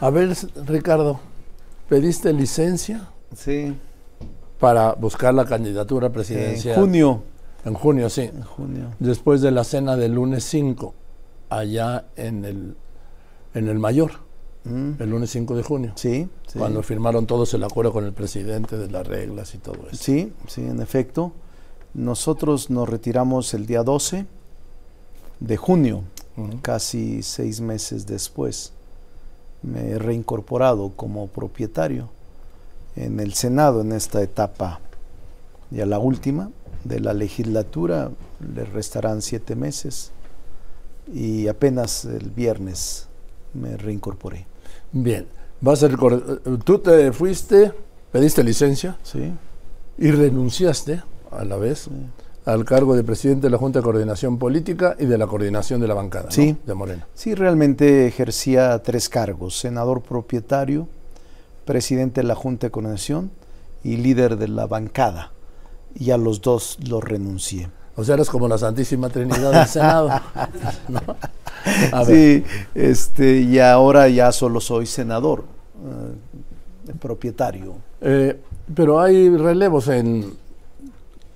A ver, Ricardo, ¿pediste licencia Sí, para buscar la candidatura presidencial? en junio. En junio, sí. En junio. Después de la cena del lunes 5, allá en el, en el Mayor, Mm, el lunes 5 de junio. Sí, sí. Cuando firmaron todos el acuerdo con el presidente de las reglas y todo eso. Sí, sí, en efecto. Nosotros nos retiramos el día 12 de junio, casi seis meses después. Me he reincorporado como propietario en el Senado en esta etapa, ya la última de la legislatura. Le restarán siete meses y apenas el viernes me reincorporé. Bien, vas a recor- eh, tú te fuiste, pediste licencia ¿sí? y renunciaste a la vez al cargo de presidente de la Junta de Coordinación Política y de la coordinación de la bancada ¿no? Sí. de Morena. Sí, realmente ejercía tres cargos, senador propietario, presidente de la Junta de Coordinación y líder de la bancada. Y a los dos los renuncié. O sea, eres como la Santísima Trinidad del Senado. ¿no? A ver, Sí, este, y ahora ya solo soy senador, eh, propietario. eh, pero hay relevos en,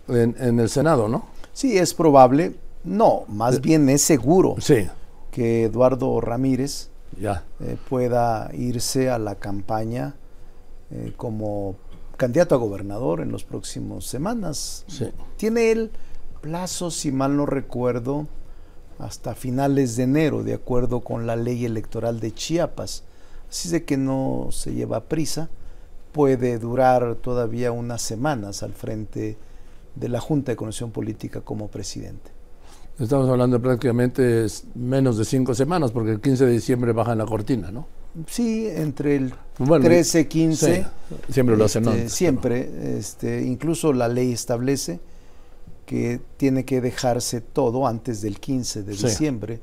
en, en el Senado, ¿no? Sí, es probable, no, más bien es seguro Sí, que Eduardo Ramírez ya. eh, pueda irse a la campaña eh, como candidato a gobernador en las próximas semanas. Sí. Tiene él plazo, si mal no recuerdo, hasta finales de enero, de acuerdo con la ley electoral de Chiapas. Así de que no se lleva prisa, puede durar todavía unas semanas al frente de la Junta de Conexión Política como presidente. Estamos hablando prácticamente menos de cinco semanas, porque el 15 de diciembre bajan la cortina, ¿no? Sí, entre el Bueno, 13, 15. sí, siempre lo hacen Este, antes, siempre, este, incluso la ley establece que tiene que dejarse todo antes del 15 de Sí. diciembre,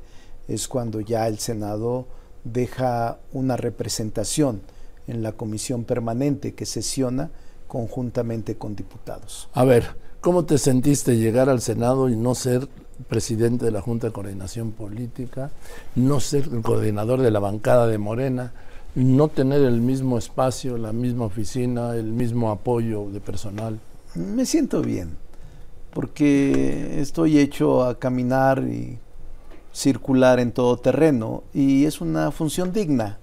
es cuando ya el Senado deja una representación en la comisión permanente que sesiona conjuntamente con diputados. A ver, ¿cómo te sentiste llegar al Senado y no ser presidente de la Junta de Coordinación Política, no ser el coordinador de la bancada de Morena, no tener el mismo espacio, la misma oficina, el mismo apoyo de personal? Me siento bien, porque estoy hecho a caminar y circular en todo terreno y es una función digna.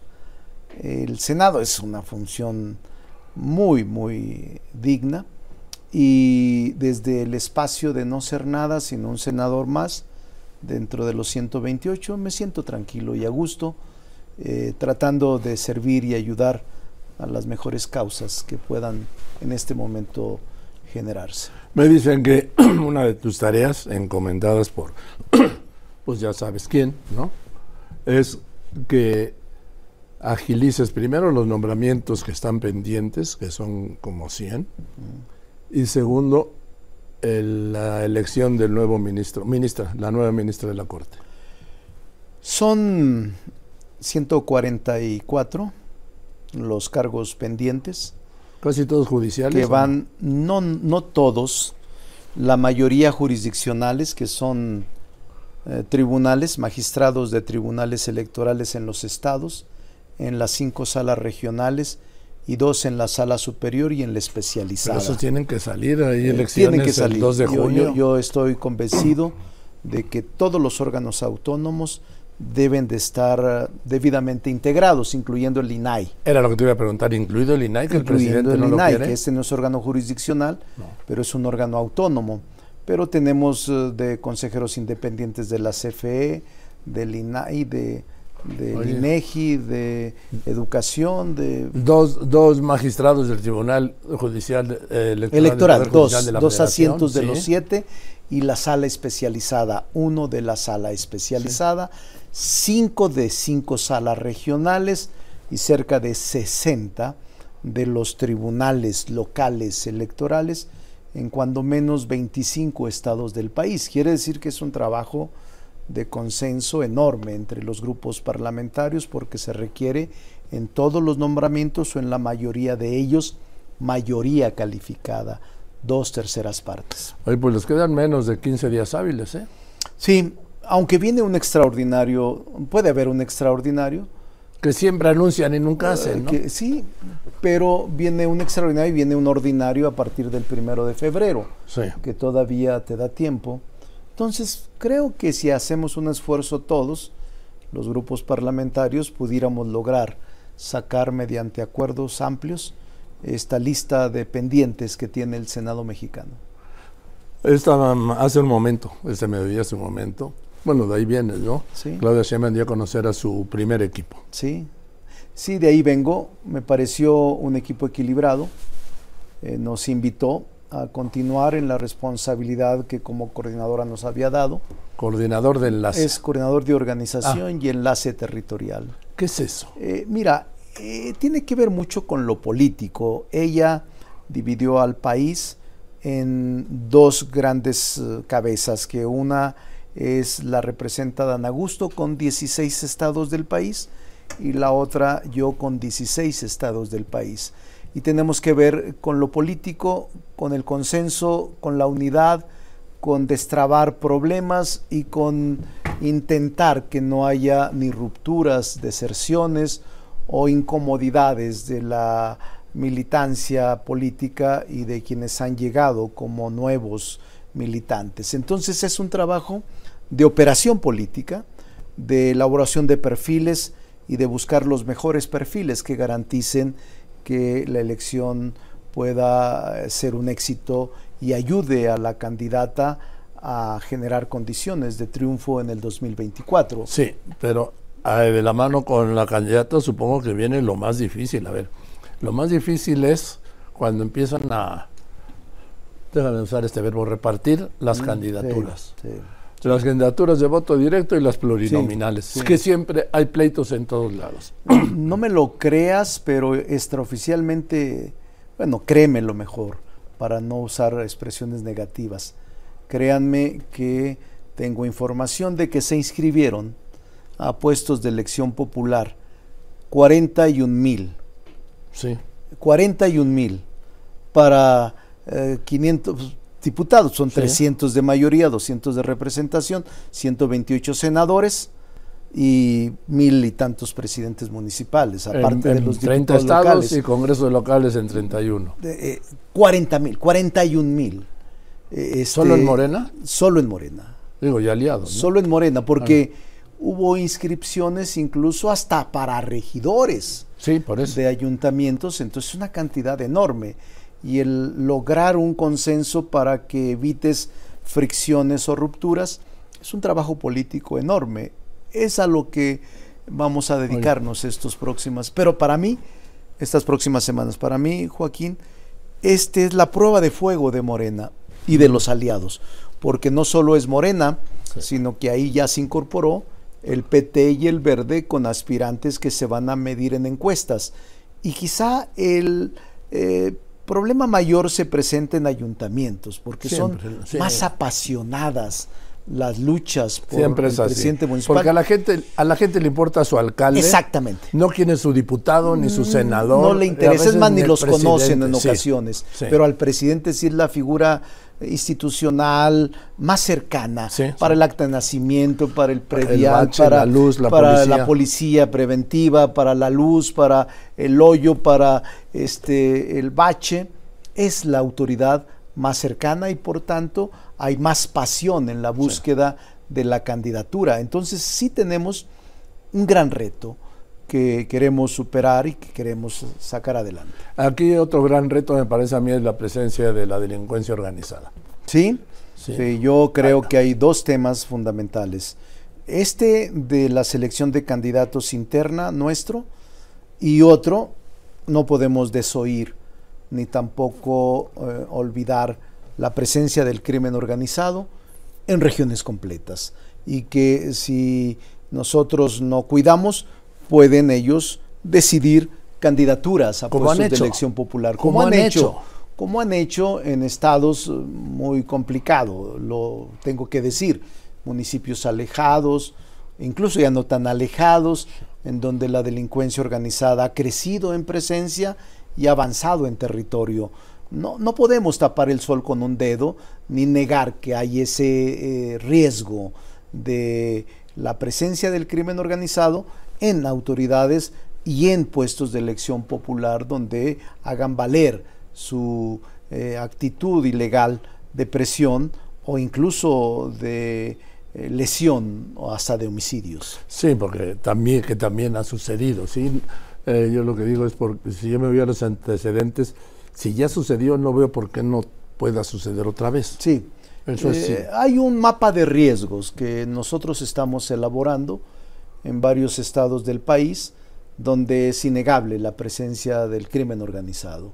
El Senado es una función muy, muy digna y desde el espacio de no ser nada, sino un senador más, dentro de los 128, me siento tranquilo y a gusto, eh, tratando de servir y ayudar a las mejores causas que puedan en este momento generarse. Me dicen que una de tus tareas encomendadas por, pues ya sabes quién, ¿no? Es que agilices primero los nombramientos que están pendientes, que son como 100, y segundo, el- la elección del nuevo ministro, ministra, la nueva ministra de la Corte. Son 144 los cargos pendientes Casi todos judiciales. que van, no, no todos, la mayoría jurisdiccionales, que son eh, tribunales, magistrados de tribunales electorales en los estados, en las cinco salas regionales y dos en la sala superior y en la Pero especializada. esos tienen que salir, hay Eh, elecciones tienen que salir. el 2 de Yo- junio. Yo, yo estoy convencido de que todos los órganos autónomos deben de estar eh, debidamente integrados, incluyendo el INAI. Era lo que te iba a preguntar, incluido el INAI, que el presidente el no lo INAI, quiere. que este no es órgano jurisdiccional, No. pero es un órgano autónomo. Pero tenemos eh, de consejeros independientes de la CFE, del INAI, de, del Oye. INEGI, de educación, de Dos, dos magistrados del Tribunal Judicial eh, Electoral, electoral, dos, Judicial de la dos asientos de sí. los siete y la sala especializada, uno de la sala especializada, cinco de cinco salas regionales y cerca de 60 de los tribunales locales electorales en cuando menos 25 estados del país. Quiere decir que es un trabajo de consenso enorme entre los grupos parlamentarios porque se requiere en todos los nombramientos o en la mayoría de ellos mayoría calificada, dos terceras partes. Oye, pues les quedan menos de 15 días hábiles, ¿eh? Sí, aunque viene un extraordinario, puede haber un extraordinario, Que siempre anuncian y nunca hacen, ¿no? Que, sí, pero viene un extraordinario y viene un ordinario a partir del primero de febrero, Sí. que todavía te da tiempo. Entonces, creo que si hacemos un esfuerzo todos, los grupos parlamentarios, pudiéramos lograr sacar mediante acuerdos amplios esta lista de pendientes que tiene el Senado mexicano. Esta, um, hace un momento, este mediodía hace un momento, bueno, de ahí viene, ¿no? Sí. Claudia Sheinbaum dio a conocer a su primer equipo. Sí, sí, de ahí vengo. Me pareció un equipo equilibrado. Eh, nos invitó a continuar en la responsabilidad que como coordinadora nos había dado. Coordinador de enlace. Es coordinador de organización y enlace territorial. ¿Qué es eso? Eh, mira, eh, tiene que ver mucho con lo político. Ella dividió al país en dos grandes eh, cabezas, que una es la representa Dan Augusto con 16 estados del país y la otra yo con 16 estados del país. Y tenemos que ver con lo político, con el consenso, con la unidad, con destrabar problemas y con intentar que no haya ni rupturas, deserciones o incomodidades de la militancia política y de quienes han llegado como nuevos militantes. Entonces es un trabajo de operación política, de elaboración de perfiles y de buscar los mejores perfiles que garanticen que la elección pueda ser un éxito y ayude a la candidata a generar condiciones de triunfo en el 2024. Sí, pero eh, de la mano con la candidata supongo que viene lo más difícil. A ver, lo más difícil es cuando empiezan a, déjame usar este verbo, repartir las candidaturas. Sí, sí. Las candidaturas de voto directo y las plurinominales. Sí, sí. Es que siempre hay pleitos en todos lados. No me lo creas, pero extraoficialmente, bueno, créemelo mejor, para no usar expresiones negativas. Créanme que tengo información de que se inscribieron a puestos de elección popular 41 mil. Sí. 41 mil para eh, 500 diputados, son Sí. 300 de mayoría, 200 de representación, 128 senadores y mil y tantos presidentes municipales, aparte en, de los 30 diputados estados locales. y congresos locales en 31. De, eh, 40 mil, 41 mil. Eh, este, ¿Solo en Morena? Solo en Morena. Digo, ya aliados. ¿no? Solo en Morena, porque hubo inscripciones incluso hasta para regidores Sí, por eso. de ayuntamientos, entonces es una cantidad enorme. Y el lograr un consenso para que evites fricciones o rupturas es un trabajo político enorme. Es a lo que vamos a dedicarnos estos próximas. Pero para mí, estas próximas semanas, para mí, Joaquín, esta es la prueba de fuego de Morena y de los aliados. Porque no solo es Morena, Sí. sino que ahí ya se incorporó el PT y el Verde con aspirantes que se van a medir en encuestas. Y quizá el eh, problema mayor se presenta en ayuntamientos, porque Siempre, son sí. más apasionadas las luchas por Siempre el es así. presidente municipal. Porque a la gente a la gente le importa su alcalde. Exactamente. No quién es su diputado ni su senador. No le interesa, más, ni el los conocen en ocasiones. sí. Pero al presidente sí es la figura institucional más cercana Sí, para el acta de nacimiento, para el predial, bache, para la luz, la para policía. la policía preventiva, para la luz, para el hoyo, para este el bache. Es la autoridad más cercana y por tanto hay más pasión en la búsqueda de la candidatura. Entonces sí tenemos un gran reto que queremos superar y que queremos sacar adelante. Aquí otro gran reto me parece a mí es la presencia de la delincuencia organizada. ¿Sí? Sí. Sí, yo creo que hay dos temas fundamentales. Este de la selección de candidatos interna nuestro y otro, no podemos desoír ni tampoco eh, olvidar la presencia del crimen organizado en regiones completas y que si nosotros no cuidamos, pueden ellos decidir candidaturas a puestos de elección popular, Como han han hecho hecho. como han hecho en estados eh, muy complicados, lo tengo que decir, municipios alejados, incluso ya no tan alejados, en donde la delincuencia organizada ha crecido en presencia y ha avanzado en territorio. No, no podemos tapar el sol con un dedo ni negar que hay ese eh, riesgo de la presencia del crimen organizado en autoridades y en puestos de elección popular donde hagan valer su eh, actitud ilegal de presión o incluso de eh, lesión o hasta de homicidios. Sí, porque también, que también ha sucedido. ¿sí? Yo lo que digo es porque si yo me voy a los antecedentes, si ya sucedió, no veo por qué no pueda suceder otra vez. Sí. Eso sí. Hay un mapa de riesgos que nosotros estamos elaborando en varios estados del país donde es innegable la presencia del crimen organizado.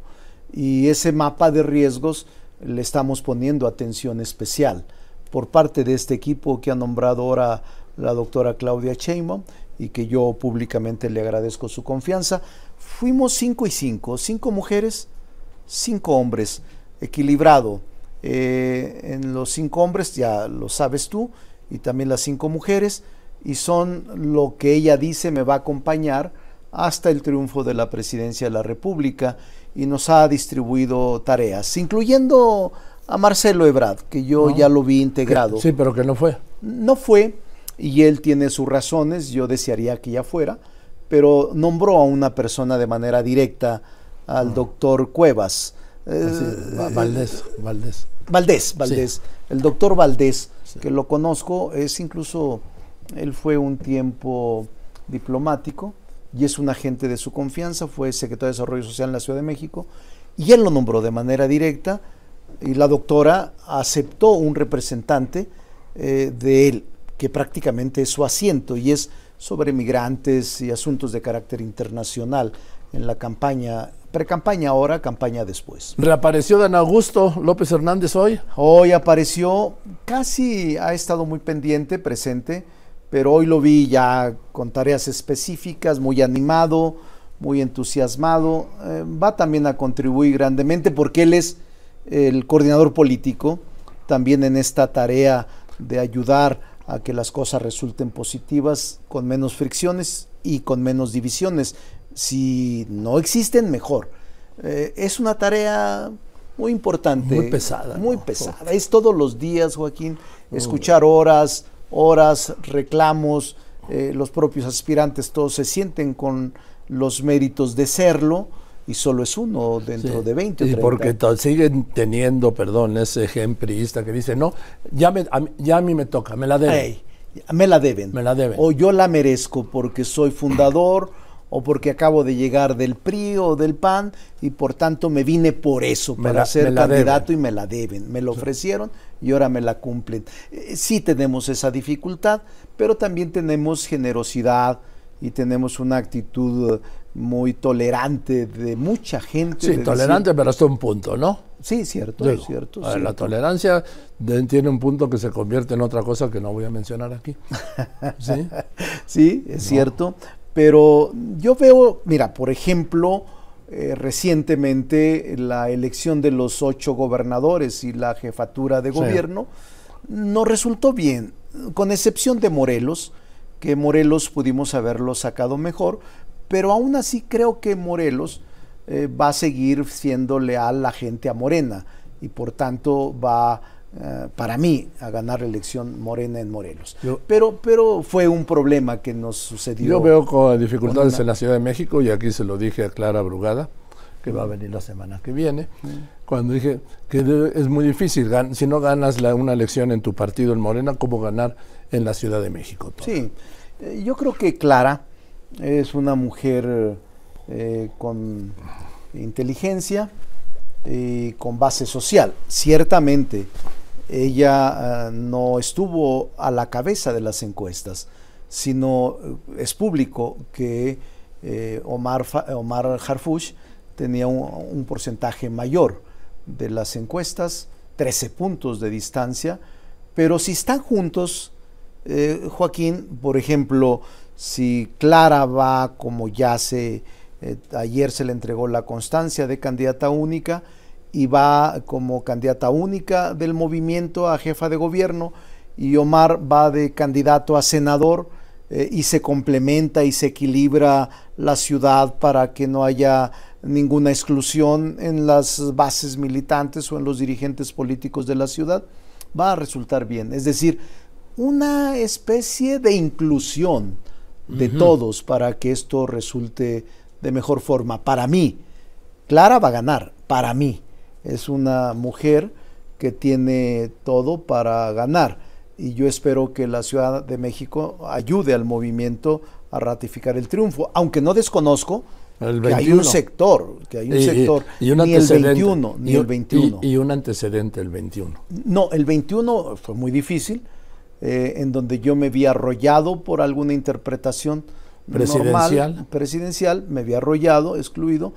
Y ese mapa de riesgos le estamos poniendo atención especial por parte de este equipo que ha nombrado ahora la doctora Claudia Sheinbaum y que yo públicamente le agradezco su confianza. Fuimos cinco y cinco, cinco mujeres, cinco hombres, equilibrado. Eh, en los cinco hombres, ya lo sabes tú, y también las cinco mujeres, y son lo que ella dice me va a acompañar hasta el triunfo de la presidencia de la República y nos ha distribuido tareas, incluyendo a Marcelo Ebrard, que yo ya lo vi integrado. Sí, pero que no fue. No fue, y él tiene sus razones, yo desearía que ya fuera, pero nombró a una persona de manera directa, al doctor Cuevas. Eh, Valdés, Valdés. Valdés, Valdés. El doctor Valdés, que lo conozco, es incluso, él fue un tiempo diplomático y es un agente de su confianza, fue secretario de Desarrollo Social en la Ciudad de México, y él lo nombró de manera directa, y la doctora aceptó un representante eh, de él, que prácticamente es su asiento, y es sobre migrantes y asuntos de carácter internacional en la campaña, pre-campaña ahora, campaña después. ¿Reapareció Dan Augusto López Hernández hoy? Hoy apareció, casi ha estado muy pendiente, presente, pero hoy lo vi ya con tareas específicas, muy animado, muy entusiasmado. Eh, va también a contribuir grandemente porque él es el coordinador político, también en esta tarea de ayudar a que las cosas resulten positivas, con menos fricciones y con menos divisiones. Si no existen, mejor. Eh, es una tarea muy importante. Muy pesada. Muy pesada. Es todos los días, Joaquín, escuchar horas, horas, reclamos, eh, los propios aspirantes todos se sienten con los méritos de serlo y solo es uno dentro de 20 o 30. Y porque siguen teniendo, perdón, ese ejemplista que dice, no, ya, me, a, ya a mí me toca, me la deben. me la deben. Me la deben. O yo la merezco porque soy fundador o porque acabo de llegar del PRI o del PAN y por tanto me vine por eso, para ser candidato y me la deben. Me lo ofrecieron y ahora me la cumplen. Eh, sí tenemos esa dificultad, pero también tenemos generosidad y tenemos una actitud muy tolerante de mucha gente. Sí, tolerante, pero hasta un punto, ¿no? Sí, cierto, es cierto, La tolerancia tiene un punto que se convierte en otra cosa que no voy a mencionar aquí. Sí, sí es cierto, pero yo veo, mira, por ejemplo, eh, recientemente la elección de los ocho gobernadores y la jefatura de gobierno no resultó bien, con excepción de Morelos, que Morelos pudimos haberlo sacado mejor, pero aún así creo que Morelos eh, va a seguir siendo leal la gente a Morena y por tanto va eh, para mí, a ganar la elección Morena en Morelos. pero, pero fue un problema que nos sucedió. Yo veo con dificultades en la Ciudad de México y aquí se lo dije a Clara Brugada, que va a venir la semana que viene, cuando dije que es muy difícil, si no ganas la, una elección en tu partido en Morena, ¿cómo ganar en la Ciudad de México? Sí, eh, yo creo que Clara es una mujer eh, con inteligencia y con base social. Ciertamente, ella eh, no estuvo a la cabeza de las encuestas, sino eh, es público que eh, Omar, Omar Harfush tenía un, porcentaje mayor de las encuestas, 13 puntos de distancia, pero si están juntos, Joaquín, por ejemplo, si Clara va como ya se, ayer se le entregó la constancia de candidata única, y va como candidata única del movimiento a jefa de gobierno y Omar va de candidato a senador eh, y se complementa y se equilibra la ciudad para que no haya ninguna exclusión en las bases militantes o en los dirigentes políticos de la ciudad, va a resultar bien. Es decir, una especie de inclusión de todos para que esto resulte de mejor forma. Para mí, Clara va a ganar, para mí. Es una mujer que tiene todo para ganar y yo espero que la Ciudad de México ayude al movimiento a ratificar el triunfo, aunque no desconozco que hay un sector, que hay un sector, y, un ni el 21, ni el 21. Y, un antecedente el 21. No, el 21 fue muy difícil, eh, en donde yo me vi arrollado por alguna interpretación presidencial. presidencial, me vi arrollado, excluido,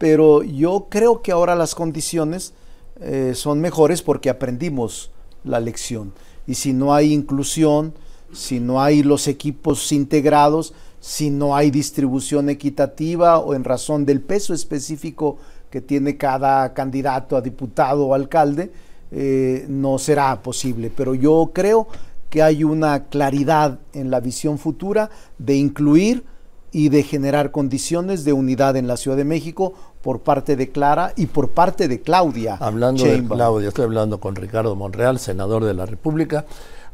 pero yo creo que ahora las condiciones eh, son mejores porque aprendimos la lección. Y si no hay inclusión, si no hay los equipos integrados, si no hay distribución equitativa o en razón del peso específico que tiene cada candidato a diputado o alcalde, eh, no será posible. Pero yo creo que hay una claridad en la visión futura de incluir y de generar condiciones de unidad en la Ciudad de México por parte de Clara y por parte de Claudia. Hablando de Claudia, estoy hablando con Ricardo Monreal, senador de la República.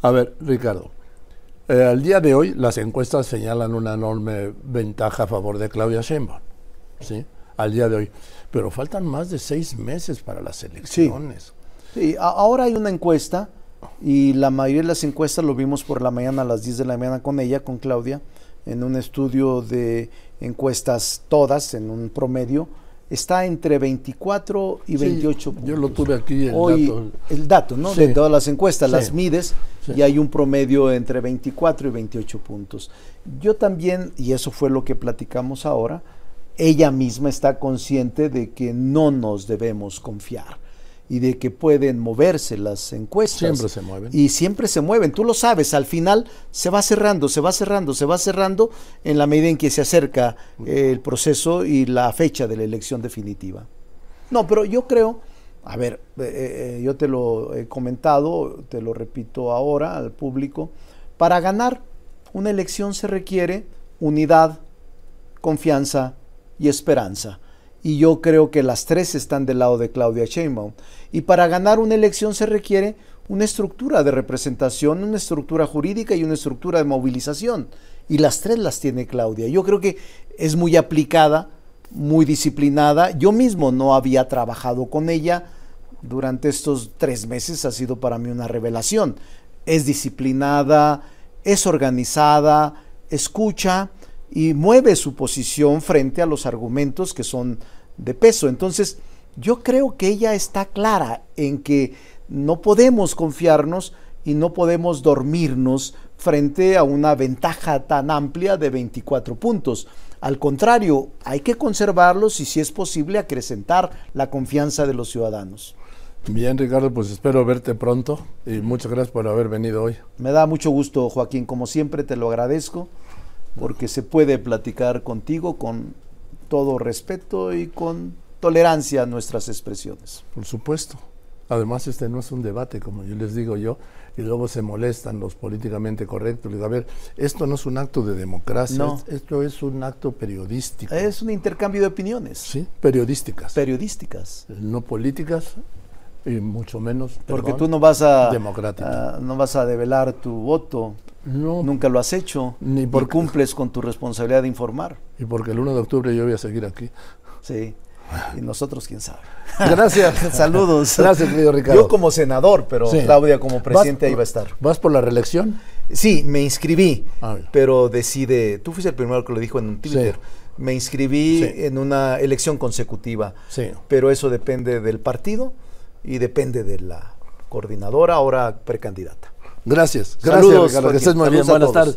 A ver, Ricardo, eh, al día de hoy las encuestas señalan una enorme ventaja a favor de Claudia Sheinbaum, ¿sí? Al día de hoy. Pero faltan más de seis meses para las elecciones. Sí, ahora hay una encuesta y la mayoría de las encuestas lo vimos por la mañana a las 10 de la mañana con ella, con Claudia, en un estudio de encuestas todas, en un promedio, está entre 24 y 28 puntos. Yo lo tuve aquí el dato. El dato, ¿no? De todas las encuestas, las mides y hay un promedio entre 24 y 28 puntos. Yo también, y eso fue lo que platicamos ahora, ella misma está consciente de que no nos debemos confiar y de que pueden moverse las encuestas. Siempre se mueven. Y siempre se mueven, tú lo sabes, al final se va cerrando, se va cerrando, se va cerrando en la medida en que se acerca el proceso y la fecha de la elección definitiva. No, pero yo creo, a ver, eh, eh, yo te lo he comentado, te lo repito ahora al público, para ganar una elección se requiere unidad, confianza y esperanza y yo creo que las tres están del lado de Claudia Sheinbaum. Y para ganar una elección se requiere una estructura de representación, una estructura jurídica y una estructura de movilización. Y las tres las tiene Claudia. Yo creo que es muy aplicada, muy disciplinada. Yo mismo no había trabajado con ella durante estos tres meses, ha sido para mí una revelación. Es disciplinada, es organizada, escucha y mueve su posición frente a los argumentos que son de peso. Entonces, yo creo que ella está clara en que no podemos confiarnos y no podemos dormirnos frente a una ventaja tan amplia de 24 puntos. Al contrario, hay que conservarlos y si es posible acrecentar la confianza de los ciudadanos. Bien, Ricardo, pues espero verte pronto y muchas gracias por haber venido hoy. Me da mucho gusto, Joaquín, como siempre te lo agradezco porque se puede platicar contigo con todo respeto y con tolerancia a nuestras expresiones. Por supuesto. Además, este no es un debate, como yo les digo yo, y luego se molestan los políticamente correctos. Les digo, a ver, esto no es un acto de democracia, esto es un acto periodístico. Es un intercambio de opiniones. Sí, periodísticas. Periodísticas. No políticas, y mucho menos. Porque tú no vas a, a, no vas a develar tu voto no, Nunca lo has hecho. Ni porque, cumples con tu responsabilidad de informar. Y porque el 1 de octubre yo voy a seguir aquí. Sí. Y nosotros, quién sabe. Gracias. Saludos. Gracias, querido Ricardo. Yo como senador, pero Claudia como presidente ahí va a estar. ¿Vas por la reelección? Sí, me inscribí, ah, pero decide, tú fuiste el primero que lo dijo en Twitter. Me inscribí en una elección consecutiva. Sí. Pero eso depende del partido y depende de la coordinadora, ahora precandidata. Gracias. Gracias, Ricardo. Que estés muy bien. Buenas tardes.